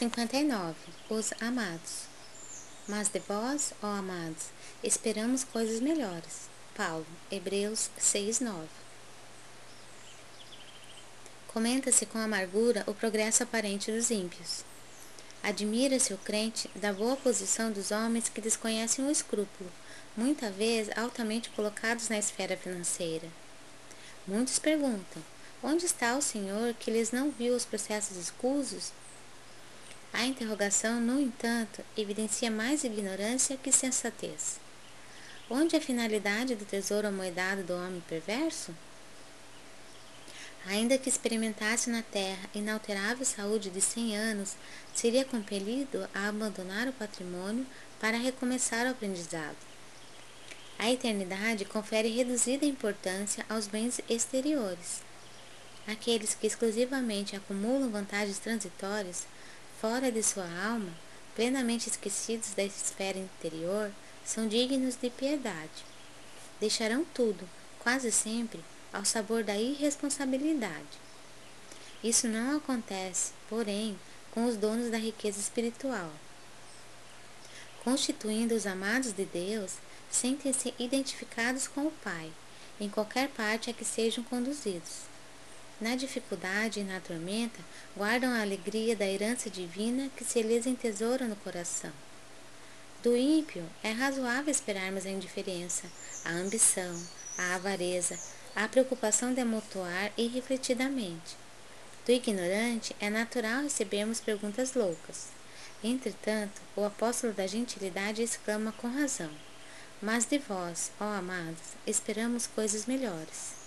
59 Os amados Mas de vós, ó amados, esperamos coisas melhores. Paulo, Hebreus 6:9 Comenta-se com amargura o progresso aparente dos ímpios. Admira-se o crente da boa posição dos homens que desconhecem o escrúpulo, muita vez altamente colocados na esfera financeira. Muitos perguntam: onde está o Senhor que lhes não viu os processos escusos a interrogação, no entanto, evidencia mais ignorância que sensatez. Onde a finalidade do tesouro amoedado do homem perverso? Ainda que experimentasse na terra inalterável saúde de cem anos, seria compelido a abandonar o patrimônio para recomeçar o aprendizado. A eternidade confere reduzida importância aos bens exteriores. Aqueles que exclusivamente acumulam vantagens transitórias fora de sua alma, plenamente esquecidos da esfera interior, são dignos de piedade. Deixarão tudo, quase sempre, ao sabor da irresponsabilidade. Isso não acontece, porém, com os donos da riqueza espiritual. Constituindo os amados de Deus, sentem-se identificados com o Pai, em qualquer parte a que sejam conduzidos. Na dificuldade e na tormenta, guardam a alegria da herança divina que se lhes entesoura no coração. Do ímpio é razoável esperarmos a indiferença, a ambição, a avareza, a preocupação de amontoar irrefletidamente. Do ignorante é natural recebermos perguntas loucas. Entretanto, o apóstolo da gentilidade exclama com razão: Mas de vós, ó amados, esperamos coisas melhores.